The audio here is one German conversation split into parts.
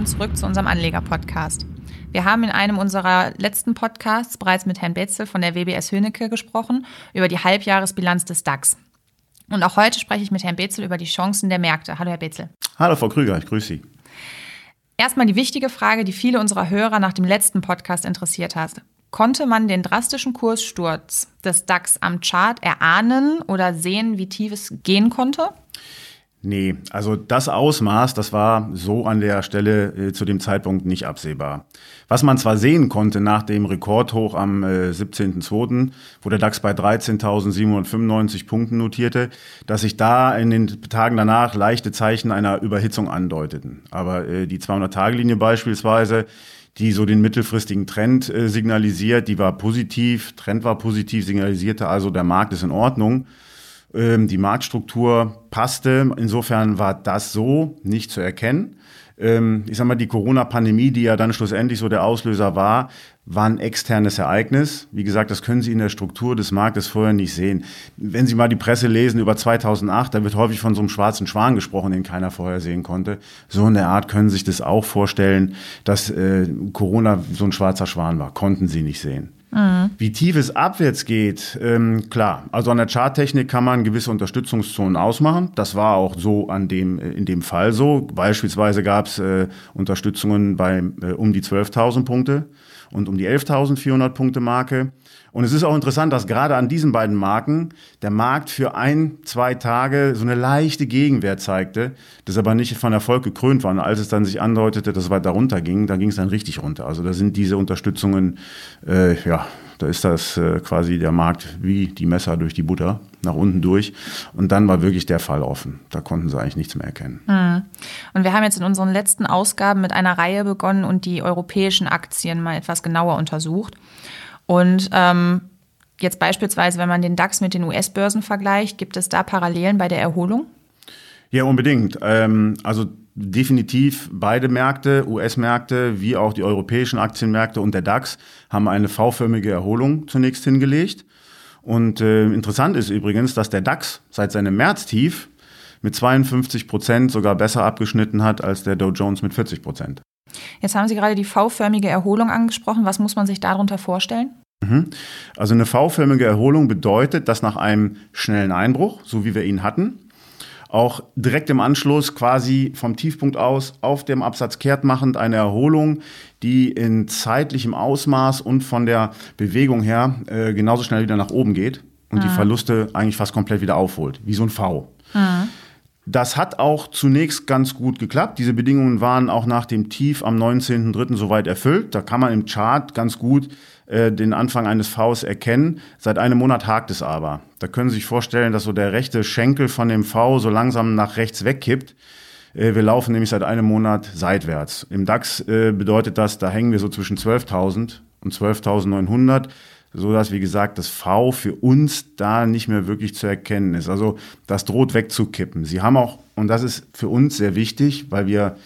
willkommen zurück zu unserem Anleger-Podcast. Wir haben in einem unserer letzten Podcasts bereits mit Herrn Betzel von der WBS Hönecke gesprochen über die Halbjahresbilanz des DAX. Und auch heute spreche ich mit Herrn Betzel über die Chancen der Märkte. Hallo, Herr Betzel. Hallo, Frau Krüger, ich grüße Sie. Erstmal die wichtige Frage, die viele unserer Hörer nach dem letzten Podcast interessiert hat. Konnte man den drastischen Kurssturz des DAX am Chart erahnen oder sehen, wie tief es gehen konnte? Nee, also das Ausmaß, das war so an der Stelle äh, zu dem Zeitpunkt nicht absehbar. Was man zwar sehen konnte nach dem Rekordhoch am äh, 17.02., wo der DAX bei 13.795 Punkten notierte, dass sich da in den Tagen danach leichte Zeichen einer Überhitzung andeuteten. Aber äh, die 200-Tage-Linie beispielsweise, die so den mittelfristigen Trend äh, signalisiert, die war positiv, Trend war positiv, signalisierte also, der Markt ist in Ordnung. Ähm, die Marktstruktur passte. Insofern war das so nicht zu erkennen. Ähm, ich sag mal, die Corona-Pandemie, die ja dann schlussendlich so der Auslöser war, war ein externes Ereignis. Wie gesagt, das können Sie in der Struktur des Marktes vorher nicht sehen. Wenn Sie mal die Presse lesen über 2008, da wird häufig von so einem schwarzen Schwan gesprochen, den keiner vorher sehen konnte. So in der Art können Sie sich das auch vorstellen, dass äh, Corona so ein schwarzer Schwan war. Konnten Sie nicht sehen. Mhm. Wie tief es abwärts geht, ähm, klar. Also an der Charttechnik kann man gewisse Unterstützungszonen ausmachen. Das war auch so an dem, äh, in dem Fall so. Beispielsweise gab es äh, Unterstützungen bei äh, um die 12.000 Punkte und um die 11.400 Punkte Marke. Und es ist auch interessant, dass gerade an diesen beiden Marken der Markt für ein, zwei Tage so eine leichte Gegenwehr zeigte, das aber nicht von Erfolg gekrönt war. Und als es dann sich andeutete, dass es weiter runter ging, da ging es dann richtig runter. Also da sind diese Unterstützungen, äh, ja, da ist das äh, quasi der Markt wie die Messer durch die Butter nach unten durch. Und dann war wirklich der Fall offen. Da konnten sie eigentlich nichts mehr erkennen. Hm. Und wir haben jetzt in unseren letzten Ausgaben mit einer Reihe begonnen und die europäischen Aktien mal etwas genauer untersucht. Und ähm, jetzt beispielsweise, wenn man den DAX mit den US-Börsen vergleicht, gibt es da Parallelen bei der Erholung? Ja, unbedingt. Ähm, also definitiv beide Märkte, US-Märkte wie auch die europäischen Aktienmärkte und der DAX haben eine V-förmige Erholung zunächst hingelegt. Und äh, interessant ist übrigens, dass der DAX seit seinem Märztief mit 52 Prozent sogar besser abgeschnitten hat als der Dow Jones mit 40 Prozent. Jetzt haben Sie gerade die V-förmige Erholung angesprochen. Was muss man sich darunter vorstellen? Mhm. Also eine V-förmige Erholung bedeutet, dass nach einem schnellen Einbruch, so wie wir ihn hatten, auch direkt im Anschluss quasi vom Tiefpunkt aus auf dem Absatz kehrt machend eine Erholung, die in zeitlichem Ausmaß und von der Bewegung her äh, genauso schnell wieder nach oben geht und mhm. die Verluste eigentlich fast komplett wieder aufholt, wie so ein V. Mhm. Das hat auch zunächst ganz gut geklappt. Diese Bedingungen waren auch nach dem Tief am 19.03. soweit erfüllt. Da kann man im Chart ganz gut äh, den Anfang eines Vs erkennen. Seit einem Monat hakt es aber. Da können Sie sich vorstellen, dass so der rechte Schenkel von dem V so langsam nach rechts wegkippt. Äh, wir laufen nämlich seit einem Monat seitwärts. Im DAX äh, bedeutet das, da hängen wir so zwischen 12.000 und 12.900 so dass wie gesagt das V für uns da nicht mehr wirklich zu erkennen ist. Also das droht wegzukippen. Sie haben auch und das ist für uns sehr wichtig, weil wir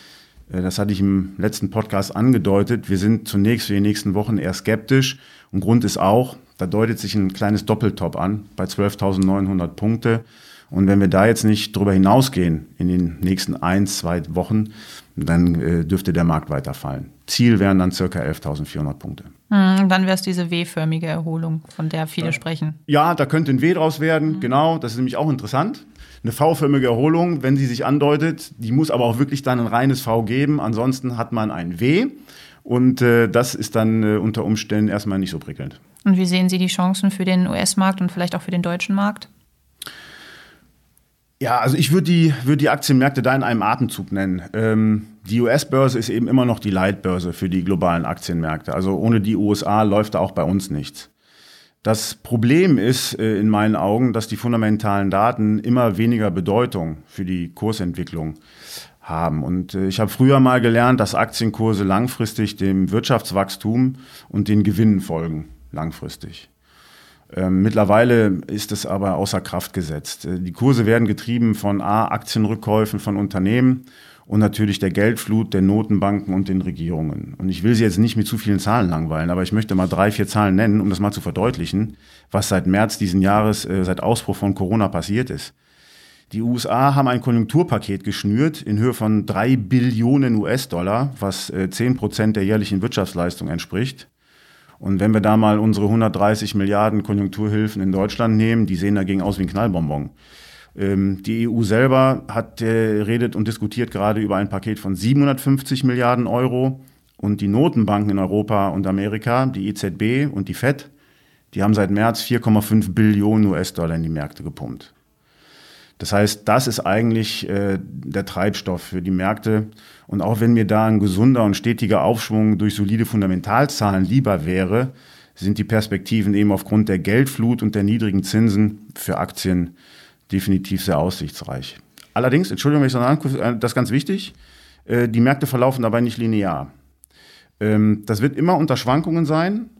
das hatte ich im letzten Podcast angedeutet. Wir sind zunächst für die nächsten Wochen eher skeptisch. Und Grund ist auch, da deutet sich ein kleines Doppeltop an bei 12.900 Punkte. Und wenn wir da jetzt nicht drüber hinausgehen in den nächsten ein, zwei Wochen, dann äh, dürfte der Markt weiterfallen. Ziel wären dann circa 11.400 Punkte. Hm, dann wäre es diese W-förmige Erholung, von der viele ja. sprechen. Ja, da könnte ein W draus werden, mhm. genau. Das ist nämlich auch interessant eine V-förmige Erholung, wenn sie sich andeutet, die muss aber auch wirklich dann ein reines V geben, ansonsten hat man ein W und äh, das ist dann äh, unter Umständen erstmal nicht so prickelnd. Und wie sehen Sie die Chancen für den US-Markt und vielleicht auch für den deutschen Markt? Ja, also ich würde die, würd die Aktienmärkte da in einem Atemzug nennen. Ähm, die US-Börse ist eben immer noch die Leitbörse für die globalen Aktienmärkte. Also ohne die USA läuft da auch bei uns nichts. Das Problem ist äh, in meinen Augen, dass die fundamentalen Daten immer weniger Bedeutung für die Kursentwicklung haben. Und äh, ich habe früher mal gelernt, dass Aktienkurse langfristig dem Wirtschaftswachstum und den Gewinnen folgen, langfristig. Ähm, mittlerweile ist es aber außer Kraft gesetzt. Äh, die Kurse werden getrieben von A, Aktienrückkäufen von Unternehmen und natürlich der Geldflut der Notenbanken und den Regierungen. Und ich will Sie jetzt nicht mit zu vielen Zahlen langweilen, aber ich möchte mal drei, vier Zahlen nennen, um das mal zu verdeutlichen, was seit März diesen Jahres, äh, seit Ausbruch von Corona passiert ist. Die USA haben ein Konjunkturpaket geschnürt in Höhe von drei Billionen US-Dollar, was äh, zehn Prozent der jährlichen Wirtschaftsleistung entspricht. Und wenn wir da mal unsere 130 Milliarden Konjunkturhilfen in Deutschland nehmen, die sehen dagegen aus wie ein Knallbonbon. Ähm, die EU selber hat, äh, redet und diskutiert gerade über ein Paket von 750 Milliarden Euro. Und die Notenbanken in Europa und Amerika, die EZB und die FED, die haben seit März 4,5 Billionen US-Dollar in die Märkte gepumpt. Das heißt, das ist eigentlich äh, der Treibstoff für die Märkte. Und auch wenn mir da ein gesunder und stetiger Aufschwung durch solide Fundamentalzahlen lieber wäre, sind die Perspektiven eben aufgrund der Geldflut und der niedrigen Zinsen für Aktien definitiv sehr aussichtsreich. Allerdings, Entschuldigung, wenn ich das, äh, das ist ganz wichtig, äh, die Märkte verlaufen dabei nicht linear. Ähm, das wird immer unter Schwankungen sein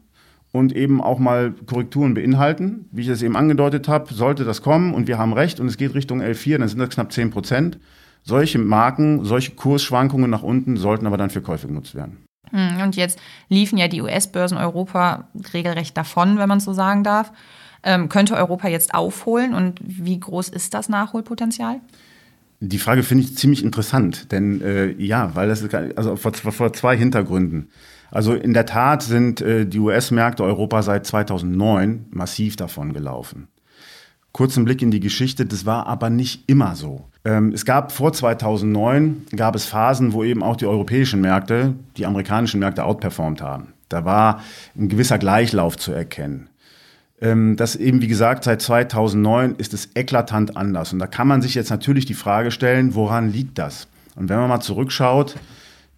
und eben auch mal Korrekturen beinhalten. Wie ich es eben angedeutet habe, sollte das kommen und wir haben recht und es geht Richtung L4, dann sind das knapp 10 Prozent. Solche Marken, solche Kursschwankungen nach unten sollten aber dann für Käufe genutzt werden. Hm, und jetzt liefen ja die US-Börsen Europa regelrecht davon, wenn man so sagen darf. Ähm, könnte Europa jetzt aufholen und wie groß ist das Nachholpotenzial? Die Frage finde ich ziemlich interessant, denn äh, ja, weil das ist, also vor, vor zwei Hintergründen. Also in der Tat sind äh, die US-Märkte Europa seit 2009 massiv davon gelaufen. Kurzen Blick in die Geschichte, das war aber nicht immer so. Ähm, es gab vor 2009 gab es Phasen, wo eben auch die europäischen Märkte die amerikanischen Märkte outperformt haben. Da war ein gewisser Gleichlauf zu erkennen. Ähm, das eben, wie gesagt, seit 2009 ist es eklatant anders. Und da kann man sich jetzt natürlich die Frage stellen, woran liegt das? Und wenn man mal zurückschaut,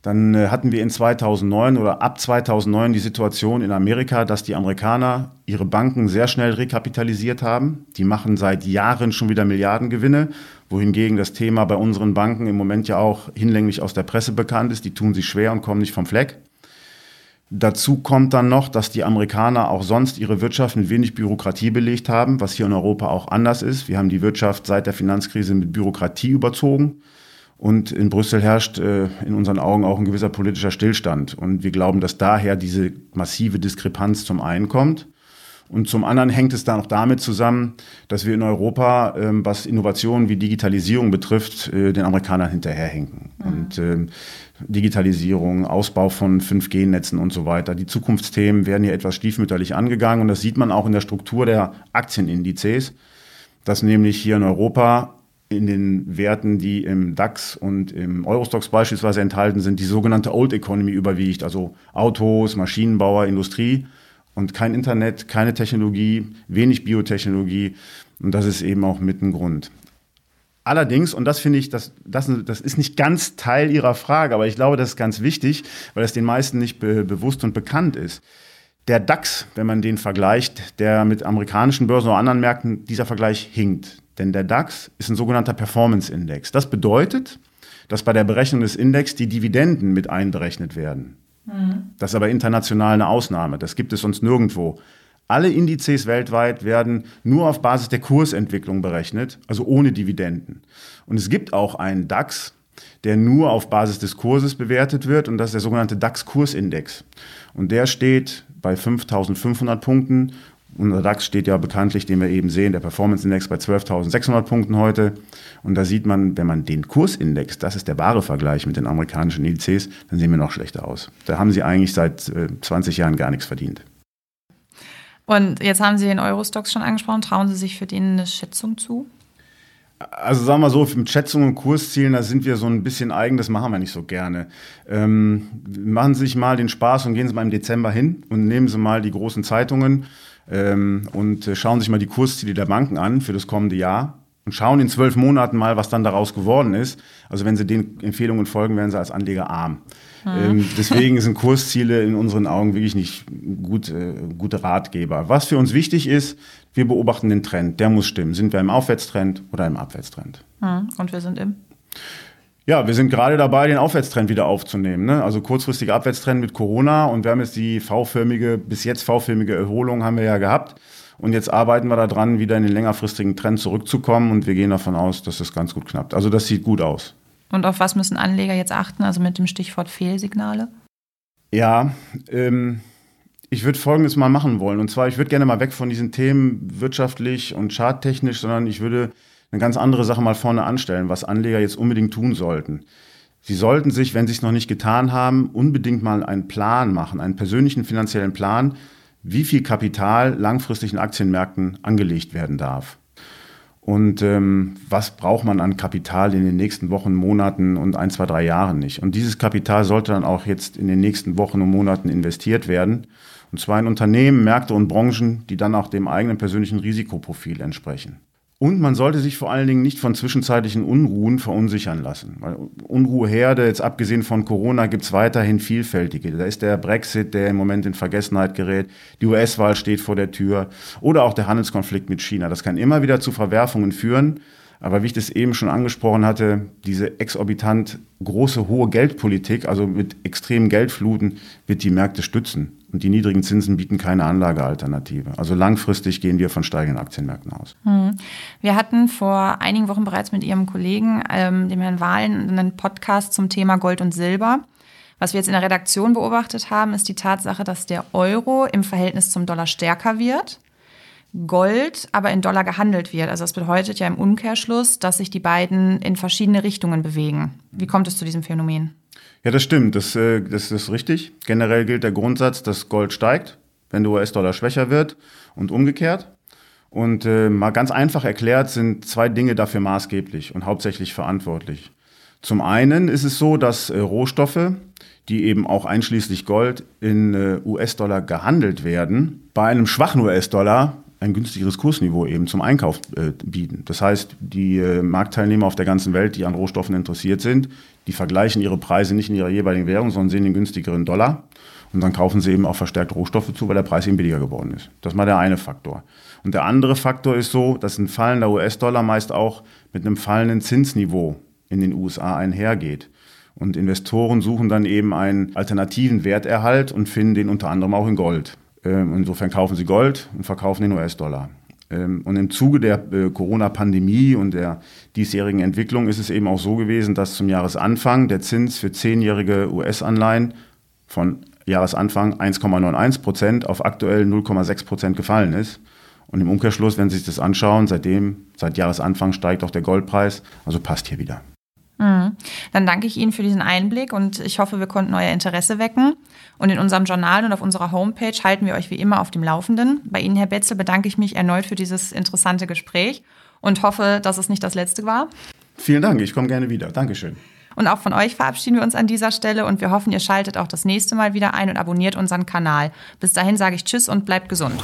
dann äh, hatten wir in 2009 oder ab 2009 die Situation in Amerika, dass die Amerikaner ihre Banken sehr schnell rekapitalisiert haben. Die machen seit Jahren schon wieder Milliardengewinne, wohingegen das Thema bei unseren Banken im Moment ja auch hinlänglich aus der Presse bekannt ist. Die tun sich schwer und kommen nicht vom Fleck. Dazu kommt dann noch, dass die Amerikaner auch sonst ihre Wirtschaft mit wenig Bürokratie belegt haben, was hier in Europa auch anders ist. Wir haben die Wirtschaft seit der Finanzkrise mit Bürokratie überzogen. Und in Brüssel herrscht äh, in unseren Augen auch ein gewisser politischer Stillstand. Und wir glauben, dass daher diese massive Diskrepanz zum einen kommt. Und zum anderen hängt es dann auch damit zusammen, dass wir in Europa, ähm, was Innovationen wie Digitalisierung betrifft, äh, den Amerikanern hinterherhinken. Mhm. Und ähm, Digitalisierung, Ausbau von 5G-Netzen und so weiter. Die Zukunftsthemen werden hier etwas stiefmütterlich angegangen und das sieht man auch in der Struktur der Aktienindizes, dass nämlich hier in Europa in den Werten, die im DAX und im Eurostox beispielsweise enthalten sind, die sogenannte Old Economy überwiegt, also Autos, Maschinenbauer, Industrie und kein Internet, keine Technologie, wenig Biotechnologie. Und das ist eben auch mit ein Grund. Allerdings, und das finde ich, das, das, das ist nicht ganz Teil Ihrer Frage, aber ich glaube, das ist ganz wichtig, weil es den meisten nicht be bewusst und bekannt ist. Der DAX, wenn man den vergleicht, der mit amerikanischen Börsen oder anderen Märkten, dieser Vergleich hinkt. Denn der DAX ist ein sogenannter Performance-Index. Das bedeutet, dass bei der Berechnung des Index die Dividenden mit einberechnet werden. Mhm. Das ist aber international eine Ausnahme. Das gibt es sonst nirgendwo. Alle Indizes weltweit werden nur auf Basis der Kursentwicklung berechnet, also ohne Dividenden. Und es gibt auch einen DAX, der nur auf Basis des Kurses bewertet wird, und das ist der sogenannte DAX-Kursindex. Und der steht bei 5500 Punkten unser DAX steht ja bekanntlich, den wir eben sehen, der Performance Index bei 12.600 Punkten heute. Und da sieht man, wenn man den Kursindex, das ist der wahre Vergleich mit den amerikanischen Indizes, dann sehen wir noch schlechter aus. Da haben sie eigentlich seit äh, 20 Jahren gar nichts verdient. Und jetzt haben Sie den Eurostox schon angesprochen. Trauen Sie sich für den eine Schätzung zu? Also sagen wir so, mit Schätzungen und Kurszielen, da sind wir so ein bisschen eigen, das machen wir nicht so gerne. Ähm, machen Sie sich mal den Spaß und gehen Sie mal im Dezember hin und nehmen Sie mal die großen Zeitungen ähm, und äh, schauen sich mal die Kursziele der Banken an für das kommende Jahr und schauen in zwölf Monaten mal, was dann daraus geworden ist. Also wenn Sie den Empfehlungen folgen, werden Sie als Anleger arm. Hm. Ähm, deswegen sind Kursziele in unseren Augen wirklich nicht gut, äh, gute Ratgeber. Was für uns wichtig ist, wir beobachten den Trend. Der muss stimmen. Sind wir im Aufwärtstrend oder im Abwärtstrend? Hm. Und wir sind im? Ja, wir sind gerade dabei, den Aufwärtstrend wieder aufzunehmen. Ne? Also kurzfristiger Abwärtstrend mit Corona und wir haben jetzt die V-förmige, bis jetzt V-förmige Erholung haben wir ja gehabt. Und jetzt arbeiten wir daran, wieder in den längerfristigen Trend zurückzukommen und wir gehen davon aus, dass das ganz gut knappt. Also das sieht gut aus. Und auf was müssen Anleger jetzt achten, also mit dem Stichwort Fehlsignale? Ja, ähm, ich würde Folgendes mal machen wollen. Und zwar, ich würde gerne mal weg von diesen Themen wirtschaftlich und charttechnisch, sondern ich würde eine ganz andere Sache mal vorne anstellen, was Anleger jetzt unbedingt tun sollten. Sie sollten sich, wenn Sie es noch nicht getan haben, unbedingt mal einen Plan machen, einen persönlichen finanziellen Plan, wie viel Kapital langfristig in Aktienmärkten angelegt werden darf. Und ähm, was braucht man an Kapital in den nächsten Wochen, Monaten und ein, zwei, drei Jahren nicht? Und dieses Kapital sollte dann auch jetzt in den nächsten Wochen und Monaten investiert werden. Und zwar in Unternehmen, Märkte und Branchen, die dann auch dem eigenen persönlichen Risikoprofil entsprechen. Und man sollte sich vor allen Dingen nicht von zwischenzeitlichen Unruhen verunsichern lassen. Weil Unruheherde, jetzt abgesehen von Corona, gibt es weiterhin vielfältige. Da ist der Brexit, der im Moment in Vergessenheit gerät. Die US-Wahl steht vor der Tür. Oder auch der Handelskonflikt mit China. Das kann immer wieder zu Verwerfungen führen. Aber wie ich das eben schon angesprochen hatte, diese exorbitant große, hohe Geldpolitik, also mit extremen Geldfluten, wird die Märkte stützen. Und die niedrigen Zinsen bieten keine Anlagealternative. Also langfristig gehen wir von steigenden Aktienmärkten aus. Hm. Wir hatten vor einigen Wochen bereits mit Ihrem Kollegen, ähm, dem Herrn Wahlen, einen Podcast zum Thema Gold und Silber. Was wir jetzt in der Redaktion beobachtet haben, ist die Tatsache, dass der Euro im Verhältnis zum Dollar stärker wird. Gold aber in Dollar gehandelt wird. Also das bedeutet ja im Umkehrschluss, dass sich die beiden in verschiedene Richtungen bewegen. Wie kommt es zu diesem Phänomen? Ja, das stimmt. Das, äh, das ist richtig. Generell gilt der Grundsatz, dass Gold steigt, wenn der US-Dollar schwächer wird und umgekehrt. Und äh, mal ganz einfach erklärt sind zwei Dinge dafür maßgeblich und hauptsächlich verantwortlich. Zum einen ist es so, dass äh, Rohstoffe, die eben auch einschließlich Gold in äh, US-Dollar gehandelt werden, bei einem schwachen US-Dollar ein günstigeres Kursniveau eben zum Einkauf äh, bieten. Das heißt, die äh, Marktteilnehmer auf der ganzen Welt, die an Rohstoffen interessiert sind, die vergleichen ihre Preise nicht in ihrer jeweiligen Währung, sondern sehen den günstigeren Dollar. Und dann kaufen sie eben auch verstärkt Rohstoffe zu, weil der Preis eben billiger geworden ist. Das ist mal der eine Faktor. Und der andere Faktor ist so, dass ein fallender US-Dollar meist auch mit einem fallenden Zinsniveau in den USA einhergeht. Und Investoren suchen dann eben einen alternativen Werterhalt und finden den unter anderem auch in Gold. Ähm, insofern kaufen sie Gold und verkaufen den US-Dollar. Ähm, und im Zuge der äh, Corona-Pandemie und der diesjährigen Entwicklung ist es eben auch so gewesen, dass zum Jahresanfang der Zins für zehnjährige US-Anleihen von Jahresanfang 1,91 Prozent auf aktuell 0,6 Prozent gefallen ist. Und im Umkehrschluss, wenn Sie sich das anschauen, seitdem, seit Jahresanfang steigt auch der Goldpreis. Also passt hier wieder. Mhm. Dann danke ich Ihnen für diesen Einblick und ich hoffe, wir konnten euer Interesse wecken. Und in unserem Journal und auf unserer Homepage halten wir euch wie immer auf dem Laufenden. Bei Ihnen, Herr Betzel, bedanke ich mich erneut für dieses interessante Gespräch und hoffe, dass es nicht das letzte war. Vielen Dank, ich komme gerne wieder. Dankeschön. Und auch von euch verabschieden wir uns an dieser Stelle und wir hoffen, ihr schaltet auch das nächste Mal wieder ein und abonniert unseren Kanal. Bis dahin sage ich Tschüss und bleibt gesund.